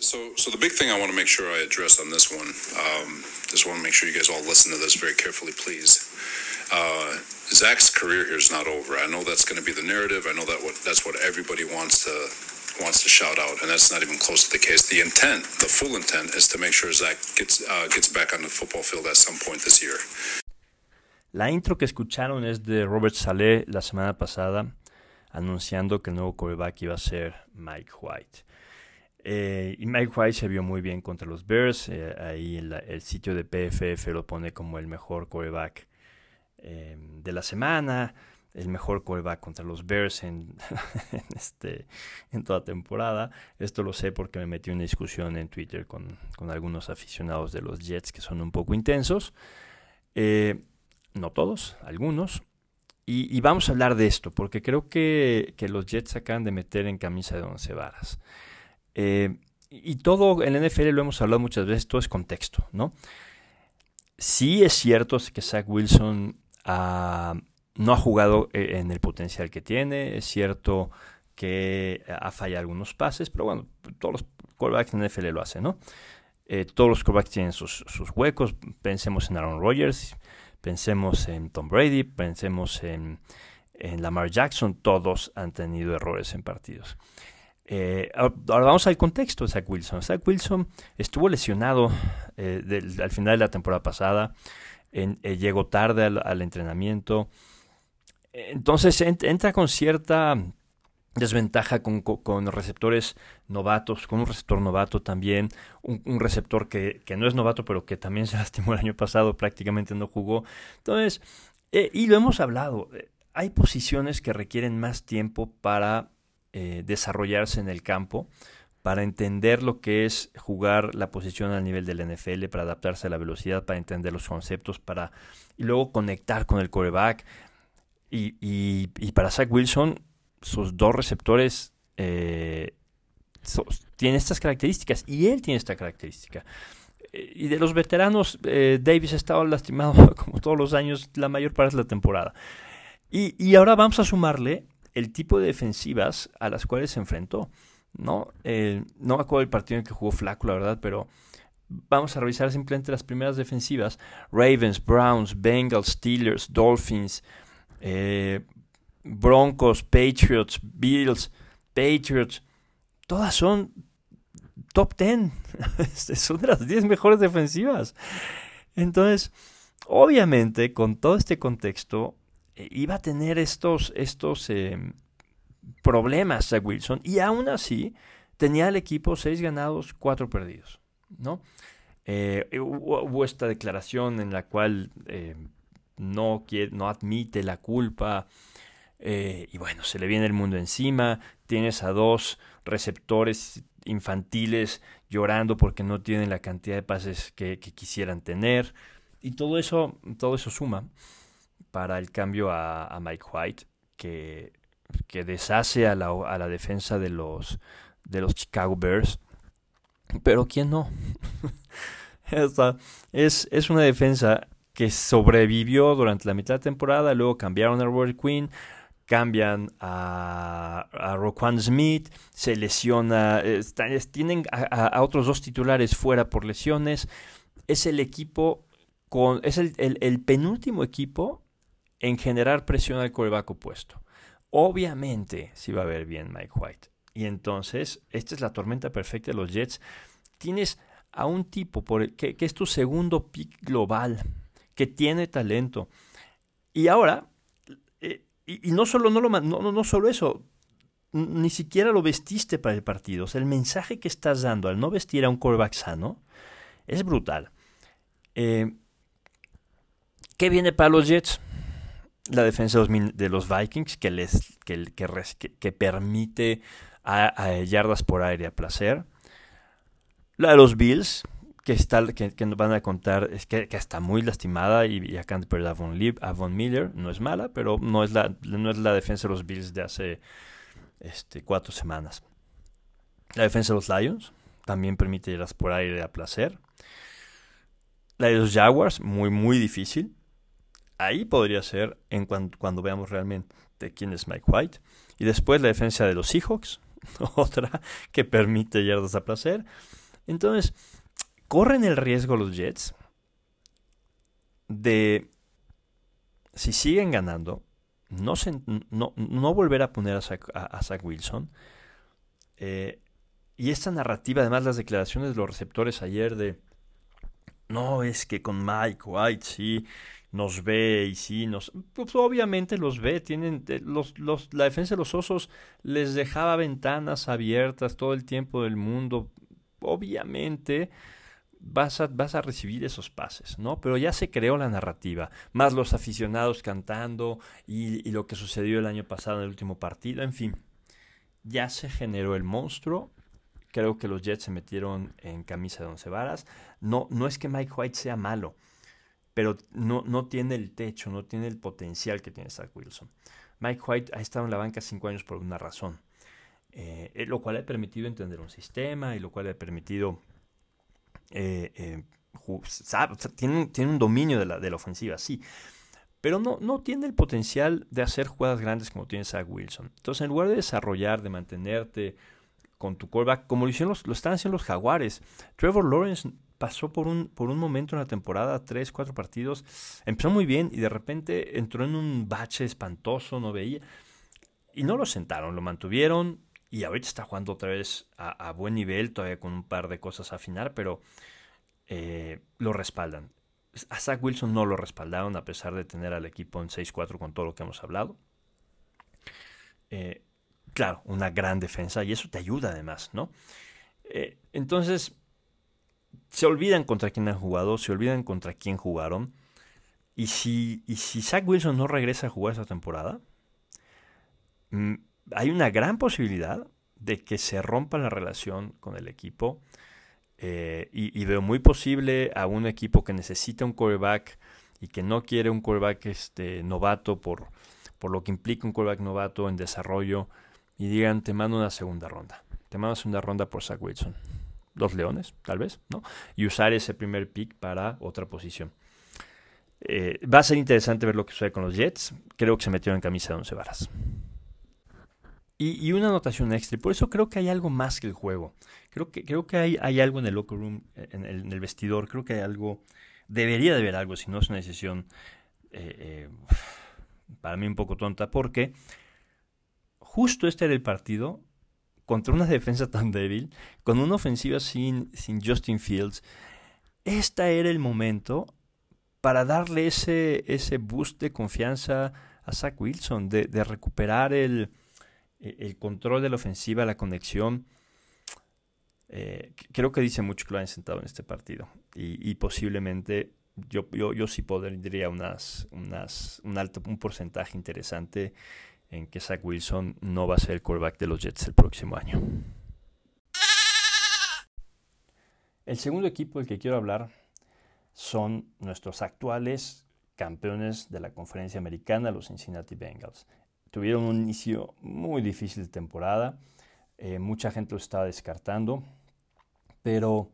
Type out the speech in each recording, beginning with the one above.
So, so the big thing I want to make sure I address on this one, um, just want to make sure you guys all listen to this very carefully, please. Uh, Zach's career here is not over. I know that's going to be the narrative. I know that what that's what everybody wants to wants to shout out, and that's not even close to the case. The intent, the full intent, is to make sure Zach gets uh, gets back on the football field at some point this year. La intro que escucharon es de Robert Saleh la semana pasada, anunciando que el nuevo quarterback iba a ser Mike White. Eh, y Mike White se vio muy bien contra los Bears. Eh, ahí el, el, sitio de PFF lo pone como el mejor quarterback eh, de la semana. El mejor quarterback contra los Bears en, en, este, en toda temporada. Esto lo sé porque me metí en una discusión en Twitter con, con algunos aficionados de los Jets que son un poco intensos. no todos, algunos. Y, y, vamos a hablar de esto porque creo que, que los Jets acaban de meter en camisa de once varas. Eh, y todo en la NFL lo hemos hablado muchas veces, todo es contexto, ¿no? Sí es cierto que Zach Wilson uh, no ha jugado eh, en el potencial que tiene, es cierto que ha fallado algunos pases, pero bueno, todos los quarterbacks en la NFL lo hacen, ¿no? Eh, todos los quarterbacks tienen sus, huecos, pensemos en Aaron Rodgers, pensemos en Tom Brady, pensemos en, en Lamar Jackson, todos han tenido errores en partidos. Eh, ahora vamos al contexto de Zach Wilson. Zach Wilson estuvo lesionado eh, al final de la temporada pasada, eh, llegó tarde al, entrenamiento, entonces ent, entra con cierta desventaja con, con, receptores novatos, con un receptor novato también, un, un receptor que, que, no es novato pero que también se lastimó el año pasado, prácticamente no jugó. Entonces, y lo hemos hablado, hay posiciones que requieren más tiempo para eh, desarrollarse en el campo, para entender lo que es jugar la posición al nivel del NFL, para adaptarse a la velocidad, para entender los conceptos, para y luego conectar con el coreback. Y, y, para Zach Wilson, sus dos receptores eh, tienen estas características y él tiene esta característica. Eh, y de los veteranos, eh, Davis ha estado lastimado como todos los años, la mayor parte de la temporada. Y, y ahora vamos a sumarle el tipo de defensivas a las cuales se enfrentó. ¿no? No me acuerdo del partido en que jugó Flaco, la verdad, pero vamos a revisar simplemente las primeras defensivas. Ravens, Browns, Bengals, Steelers, Dolphins, eh, Broncos, Patriots, Bills, Patriots. Todas son top 10. son de las 10 mejores defensivas. Entonces, obviamente, con todo este contexto, iba a tener estos, estos eh, problemas a Wilson y aún así tenía el equipo seis ganados, cuatro perdidos, ¿no? Eh, hubo, esta declaración en la cual eh, no, quiere, no admite la culpa eh, y bueno, se le viene el mundo encima, tienes a dos receptores infantiles llorando porque no tienen la cantidad de pases que, que quisieran tener y todo eso, todo eso suma para el cambio a, Mike White, que, que deshace a la, a la, defensa de los, de los Chicago Bears. Pero ¿quién no? Esta es, es una defensa que sobrevivió durante la mitad de temporada, luego cambiaron a Robert Quinn, cambian a, Roquan Smith, se lesiona, tienen a, otros dos titulares fuera por lesiones. Es el equipo con, es el, el penúltimo equipo en generar presión al coreback opuesto. Obviamente, si va a ver bien Mike White. Y entonces, esta es la tormenta perfecta de los Jets. Tienes a un tipo que, es tu segundo pick global, que tiene talento. Y ahora, eh, y, no solo no, lo, no, no solo eso, ni siquiera lo vestiste para el partido. O sea, el mensaje que estás dando al no vestir a un coreback sano es brutal. Eh, ¿Qué viene para los Jets? La defensa de los Vikings que les que, permite a, a, yardas por aire a placer. La de los Bills, que, está, que, que nos van a contar, es que, está muy lastimada y, y acá perder a Von, Lieb, a Von Miller. No es mala, pero no es, la, no es la defensa de los Bills de hace este, cuatro semanas. La defensa de los Lions también permite yardas por aire a placer. La de los Jaguars, muy, muy difícil ahí podría ser en cuando, cuando veamos realmente quién es Mike White. Y después la defensa de los Seahawks, otra que permite yardas a placer. Entonces, corren el riesgo los Jets de, si siguen ganando, no, no, volver a poner a Zach, Wilson. Eh, y esta narrativa, además las declaraciones de los receptores ayer de, no, es que con Mike White sí nos ve y sí nos... Pues obviamente los ve, tienen... Eh, los, los, la defensa de los osos les dejaba ventanas abiertas todo el tiempo del mundo. Obviamente vas a, vas a recibir esos pases, ¿no? Pero ya se creó la narrativa, más los aficionados cantando y, lo que sucedió el año pasado en el último partido, en fin, ya se generó el monstruo. Creo que los Jets se metieron en camisa de once varas. No, no es que Mike White sea malo, pero no, no tiene el techo, no tiene el potencial que tiene Zach Wilson. Mike White ha estado en la banca cinco años por una razón, eh, eh, lo cual le ha permitido entender un sistema y lo cual le ha permitido eh, eh tiene, tiene, un dominio de la, de la, ofensiva, sí, pero no, no tiene el potencial de hacer jugadas grandes como tiene Zach Wilson. Entonces, en lugar de desarrollar, de mantenerte con tu callback, como lo, hicieron los, lo están haciendo los Jaguares, Trevor Lawrence pasó por un, por un momento en la temporada, tres, cuatro partidos, empezó muy bien y de repente entró en un bache espantoso, no veía. Y no lo sentaron, lo mantuvieron y ahorita está jugando otra vez a, buen nivel, todavía con un par de cosas a afinar, pero eh, lo respaldan. A Zach Wilson no lo respaldaron a pesar de tener al equipo en 6-4 con todo lo que hemos hablado. Eh, claro, una gran defensa y eso te ayuda además, ¿no? Eh, entonces, se olvidan contra quién han jugado, se olvidan contra quién jugaron. Y si, y si Zach Wilson no regresa a jugar esta temporada, mm, hay una gran posibilidad de que se rompa la relación con el equipo. Eh, y, veo muy posible a un equipo que necesita un quarterback y que no quiere un quarterback este, novato por, por lo que implica un quarterback novato en desarrollo y digan, te mando una segunda ronda. Te mando una segunda ronda por Zach Wilson los Leones, tal vez, ¿no? Y usar ese primer pick para otra posición. Eh, va a ser interesante ver lo que sucede con los Jets. Creo que se metieron en camisa de once varas. Y, una anotación extra. Por eso creo que hay algo más que el juego. Creo que, creo que hay, hay algo en el locker room, en el, vestidor. Creo que hay algo. Debería de haber algo, si no es una decisión eh, eh, para mí un poco tonta, porque justo este era el partido contra una defensa tan débil, con una ofensiva sin, Justin Fields, este era el momento para darle ese, ese boost de confianza a Zach Wilson, de, recuperar el, el, control de la ofensiva, la conexión. Eh, creo que dice mucho que lo han sentado en este partido y, posiblemente yo, yo, yo sí podría unas, unas, un alto un porcentaje interesante en que Zach Wilson no va a ser el quarterback de los Jets el próximo año. El segundo equipo del que quiero hablar son nuestros actuales campeones de la conferencia americana, los Cincinnati Bengals. Tuvieron un inicio muy difícil de temporada, eh, mucha gente lo estaba descartando, pero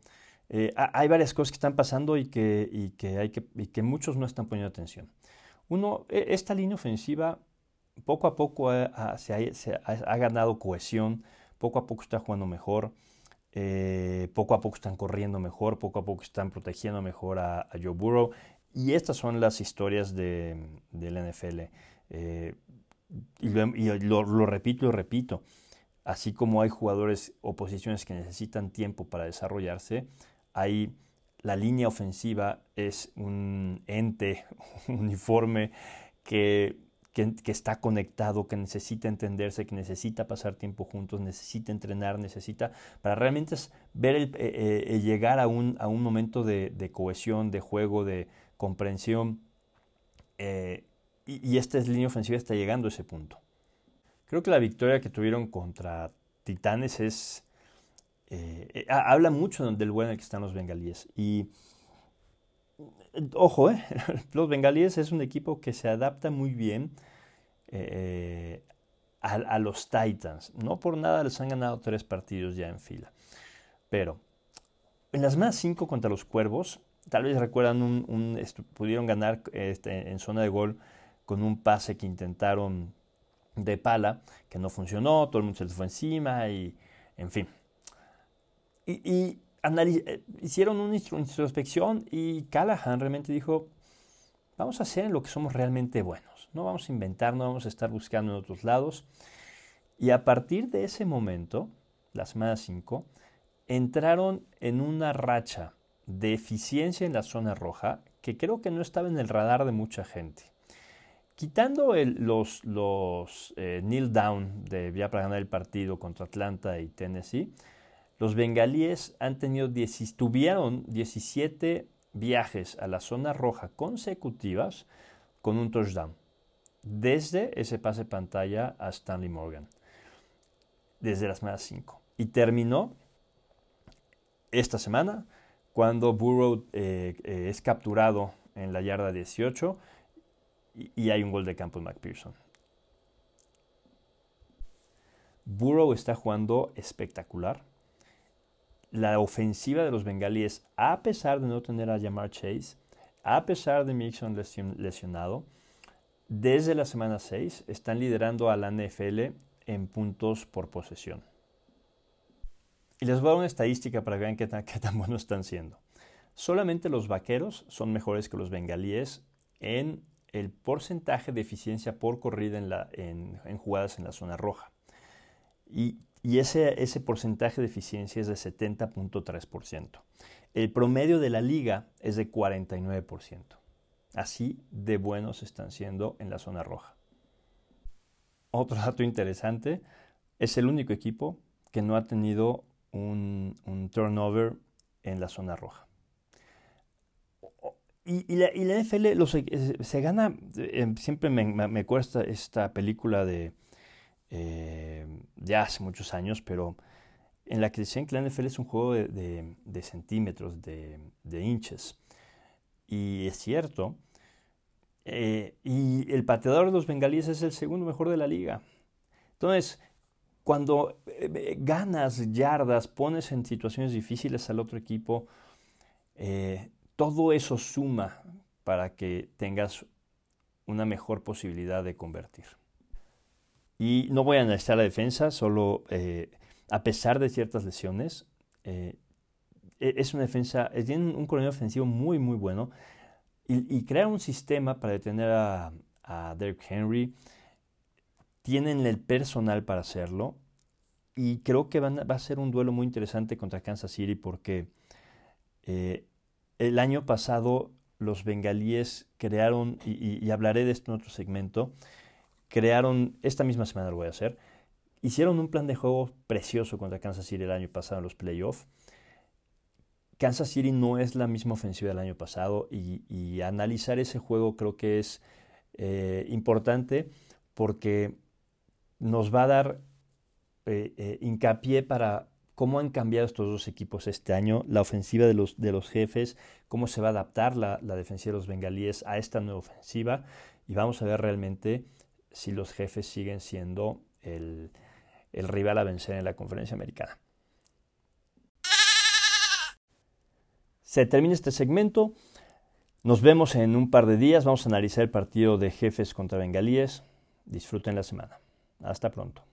eh, hay varias cosas que están pasando y que, que, hay que, y que muchos no están poniendo atención. Uno, e, esta línea ofensiva poco a poco se, ha, ganado cohesión, poco a poco está jugando mejor, eh, poco a poco están corriendo mejor, poco a poco están protegiendo mejor a, Joe Burrow. Y estas son las historias de, del NFL. Eh, y, lo, lo, repito y repito. Así como hay jugadores o posiciones que necesitan tiempo para desarrollarse, hay la línea ofensiva es un ente uniforme que que, está conectado, que necesita entenderse, que necesita pasar tiempo juntos, necesita entrenar, necesita, para realmente ver eh, eh, llegar a un, a un momento de, cohesión, de juego, de comprensión. Eh, y, esta línea ofensiva está llegando a ese punto. Creo que la victoria que tuvieron contra Titanes es... habla mucho del buen en el que están los bengalíes. Y ojo, ¿eh? los bengalíes es un equipo que se adapta muy bien eh, a, los Titans. No por nada les han ganado tres partidos ya en fila. Pero en las más cinco contra los Cuervos, tal vez recuerdan, un, pudieron ganar este, en zona de gol con un pase que intentaron de pala que no funcionó, todo el mundo se les fue encima y, en fin. Y, hicieron una introspección y Callahan realmente dijo, vamos a hacer lo que somos realmente buenos, no vamos a inventar, no vamos a estar buscando en otros lados. Y a partir de ese momento, la semana 5, entraron en una racha de eficiencia en la zona roja que creo que no estaba en el radar de mucha gente. Quitando los, los eh, kneel down de ya para ganar el partido contra Atlanta y Tennessee, los bengalíes han tenido tuvieron 17 viajes a la zona roja consecutivas con un touchdown. Desde ese pase pantalla a Stanley Morgan. Desde las semana 5. Y terminó esta semana cuando Burrow eh, eh, es capturado en la yarda 18 y, hay un gol de campo de McPherson. Burrow está jugando espectacular. La ofensiva de los bengalíes, a pesar de no tener a Jamar Chase, a pesar de Mixon lesionado, desde la semana 6 están liderando a la NFL en puntos por posesión. Y les voy a dar una estadística para que vean qué tan, qué tan buenos están siendo. Solamente los vaqueros son mejores que los bengalíes en el porcentaje de eficiencia por corrida en, jugadas en la zona roja. Y, ese, ese, porcentaje de eficiencia es de 70.3%. El promedio de la liga es de 49%. Así de buenos están siendo en la zona roja. Otro dato interesante, es el único equipo que no ha tenido un, turnover en la zona roja. Y, la, NFL se, gana, eh, siempre me, cuesta esta película de eh, ya hace muchos años, pero en la que decían que la NFL es un juego de, centímetros, de, inches. Y es cierto. Eh, y el pateador de los bengalíes es el segundo mejor de la liga. Entonces, cuando ganas yardas, pones en situaciones difíciles al otro equipo, todo eso suma para que tengas una mejor posibilidad de convertir. Y no voy a analizar la defensa, solo eh, a pesar de ciertas lesiones, eh, e-, es una defensa, tiene un coronel ofensivo muy, muy bueno y, crear un sistema para detener a, a Derrick Henry. Tienen el personal para hacerlo y creo que va a ser un duelo muy interesante contra Kansas City porque eh, el año pasado los bengalíes crearon, y, hablaré de esto en otro segmento, crearon, esta misma semana lo voy a hacer, hicieron un plan de juego precioso contra Kansas City el año pasado en los playoffs. Kansas City no es la misma ofensiva del año pasado y, analizar ese juego creo que es eh, importante porque nos va a dar eh, eh, hincapié para cómo han cambiado estos dos equipos este año, la ofensiva de los, de los jefes, cómo se va a adaptar la, la defensiva de los bengalíes a esta nueva ofensiva y vamos a ver realmente si los jefes siguen siendo el, rival a vencer en la conferencia americana. Se termina este segmento. Nos vemos en un par de días. Vamos a analizar el partido de jefes contra bengalíes. Disfruten la semana. Hasta pronto.